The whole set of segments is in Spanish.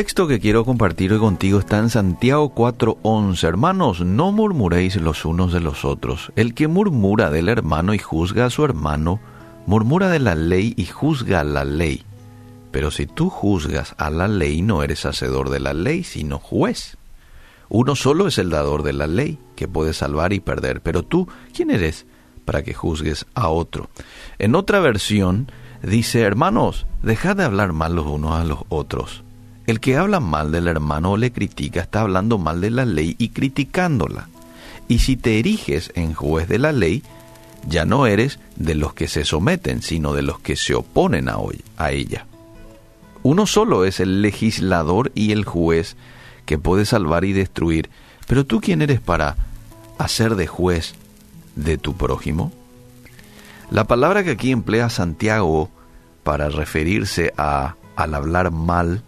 texto que quiero compartir hoy contigo está en Santiago 4:11. Hermanos, no murmuréis los unos de los otros. El que murmura del hermano y juzga a su hermano, murmura de la ley y juzga a la ley. Pero si tú juzgas a la ley, no eres hacedor de la ley, sino juez. Uno solo es el dador de la ley, que puede salvar y perder. Pero tú, ¿quién eres para que juzgues a otro? En otra versión dice, hermanos, dejad de hablar mal los unos a los otros. El que habla mal del hermano o le critica está hablando mal de la ley y criticándola. Y si te eriges en juez de la ley, ya no eres de los que se someten, sino de los que se oponen a, a ella. Uno solo es el legislador y el juez que puede salvar y destruir, pero tú quién eres para hacer de juez de tu prójimo? La palabra que aquí emplea Santiago para referirse a al hablar mal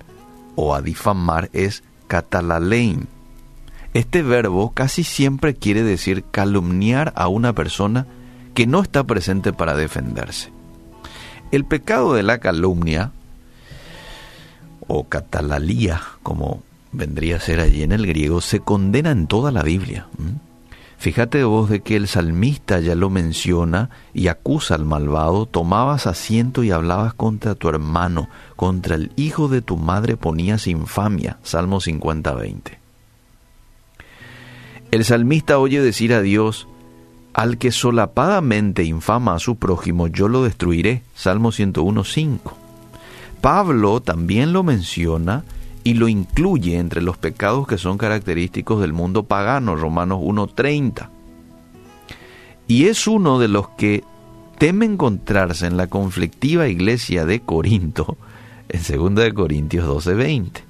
o a difamar es catalalein. Este verbo casi siempre quiere decir calumniar a una persona que no está presente para defenderse. El pecado de la calumnia, o catalalía, como vendría a ser allí en el griego, se condena en toda la Biblia. Fíjate vos de que el salmista ya lo menciona y acusa al malvado, tomabas asiento y hablabas contra tu hermano, contra el hijo de tu madre ponías infamia. Salmo 50-20. El salmista oye decir a Dios, al que solapadamente infama a su prójimo, yo lo destruiré. Salmo 101.5. Pablo también lo menciona y lo incluye entre los pecados que son característicos del mundo pagano, Romanos 1.30. Y es uno de los que teme encontrarse en la conflictiva iglesia de Corinto, en 2 Corintios 12.20.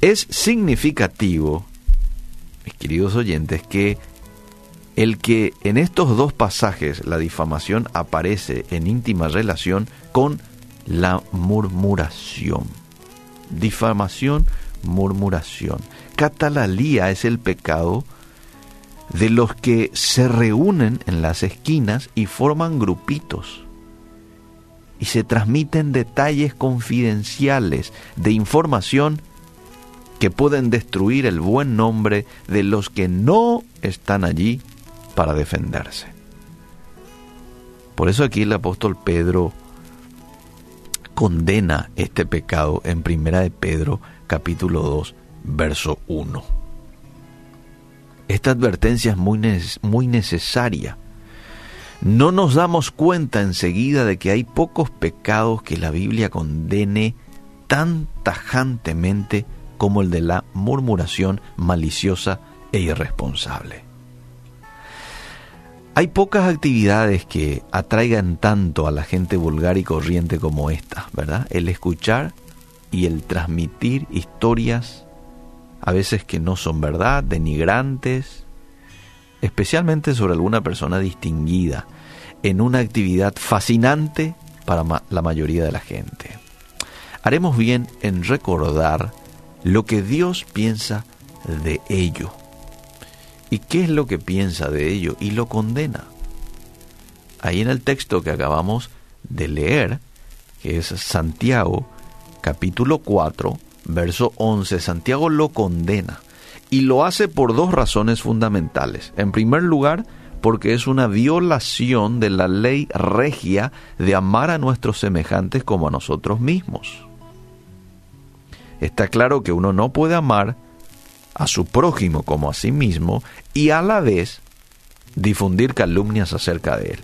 Es significativo, mis queridos oyentes, que el que en estos dos pasajes la difamación aparece en íntima relación con la murmuración difamación, murmuración. Catalalía es el pecado de los que se reúnen en las esquinas y forman grupitos y se transmiten detalles confidenciales de información que pueden destruir el buen nombre de los que no están allí para defenderse. Por eso aquí el apóstol Pedro condena este pecado en Primera de Pedro capítulo 2 verso 1. Esta advertencia es muy, muy necesaria. No nos damos cuenta enseguida de que hay pocos pecados que la Biblia condene tan tajantemente como el de la murmuración maliciosa e irresponsable. Hay pocas actividades que atraigan tanto a la gente vulgar y corriente como esta, ¿verdad? El escuchar y el transmitir historias a veces que no son verdad, denigrantes, especialmente sobre alguna persona distinguida, en una actividad fascinante para la mayoría de la gente. Haremos bien en recordar lo que Dios piensa de ello ¿Y qué es lo que piensa de ello? Y lo condena. Ahí en el texto que acabamos de leer, que es Santiago capítulo 4, verso 11, Santiago lo condena. Y lo hace por dos razones fundamentales. En primer lugar, porque es una violación de la ley regia de amar a nuestros semejantes como a nosotros mismos. Está claro que uno no puede amar a su prójimo como a sí mismo y a la vez difundir calumnias acerca de él.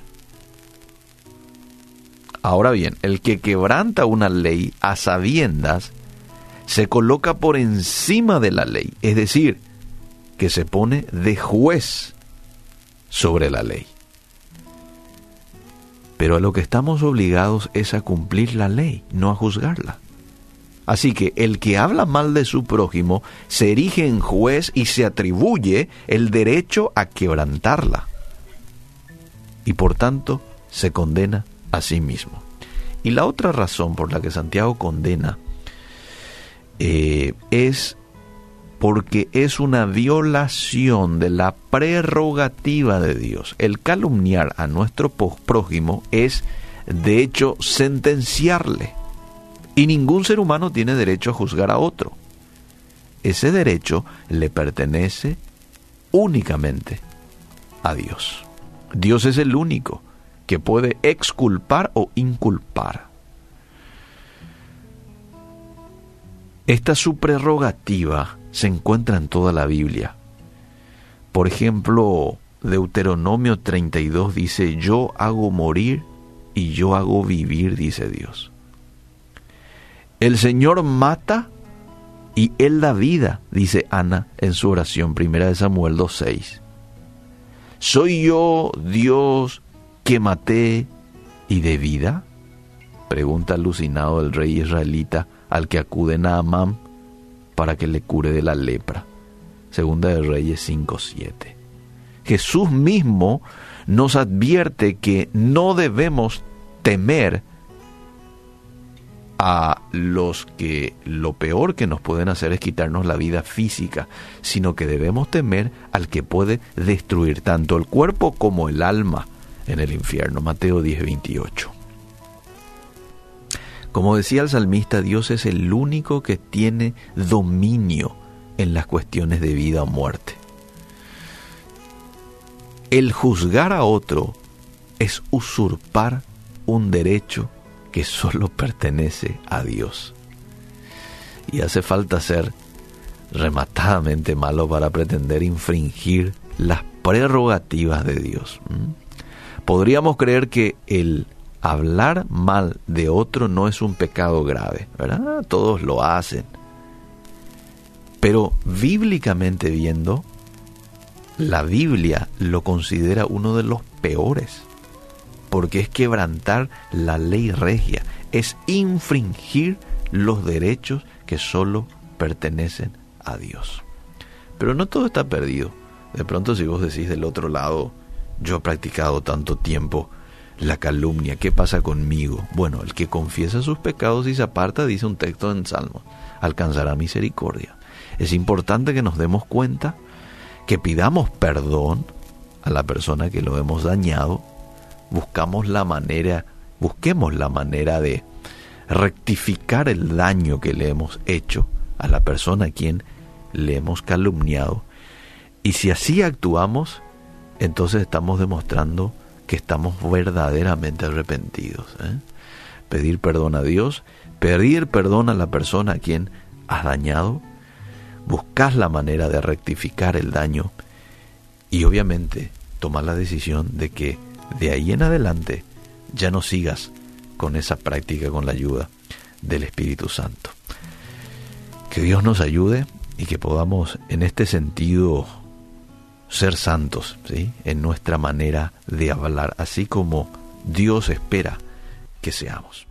Ahora bien, el que quebranta una ley a sabiendas se coloca por encima de la ley, es decir, que se pone de juez sobre la ley. Pero a lo que estamos obligados es a cumplir la ley, no a juzgarla. Así que el que habla mal de su prójimo se erige en juez y se atribuye el derecho a quebrantarla. Y por tanto se condena a sí mismo. Y la otra razón por la que Santiago condena eh, es porque es una violación de la prerrogativa de Dios. El calumniar a nuestro prójimo es, de hecho, sentenciarle Y ningún ser humano tiene derecho a juzgar a otro. Ese derecho le pertenece únicamente a Dios. Dios es el único que puede exculpar o inculpar. Esta su prerrogativa se encuentra en toda la Biblia. Por ejemplo, Deuteronomio 32 dice, yo hago morir y yo hago vivir, dice Dios. El Señor mata y Él da vida, dice Ana en su oración, primera de Samuel 2.6. ¿Soy yo Dios que maté y de vida? Pregunta alucinado el rey israelita al que acude Naamán para que le cure de la lepra. Segunda de Reyes 5.7. Jesús mismo nos advierte que no debemos temer a los que lo peor que nos pueden hacer es quitarnos la vida física, sino que debemos temer al que puede destruir tanto el cuerpo como el alma en el infierno. Mateo 10:28. Como decía el salmista, Dios es el único que tiene dominio en las cuestiones de vida o muerte. El juzgar a otro es usurpar un derecho que solo pertenece a Dios. Y hace falta ser rematadamente malo para pretender infringir las prerrogativas de Dios. Podríamos creer que el hablar mal de otro no es un pecado grave, ¿verdad? Todos lo hacen. Pero bíblicamente viendo, la Biblia lo considera uno de los peores porque es quebrantar la ley regia, es infringir los derechos que solo pertenecen a Dios. Pero no todo está perdido. De pronto si vos decís del otro lado, yo he practicado tanto tiempo la calumnia, ¿qué pasa conmigo? Bueno, el que confiesa sus pecados y se aparta, dice un texto en Salmos, alcanzará misericordia. Es importante que nos demos cuenta que pidamos perdón a la persona que lo hemos dañado buscamos la manera, busquemos la manera de rectificar el daño que le hemos hecho a la persona a quien le hemos calumniado. Y si así actuamos, entonces estamos demostrando que estamos verdaderamente arrepentidos. ¿eh? Pedir perdón a Dios, pedir perdón a la persona a quien has dañado, buscar la manera de rectificar el daño y obviamente tomar la decisión de que de ahí en adelante ya no sigas con esa práctica con la ayuda del Espíritu Santo. Que Dios nos ayude y que podamos en este sentido ser santos ¿sí? en nuestra manera de hablar, así como Dios espera que seamos.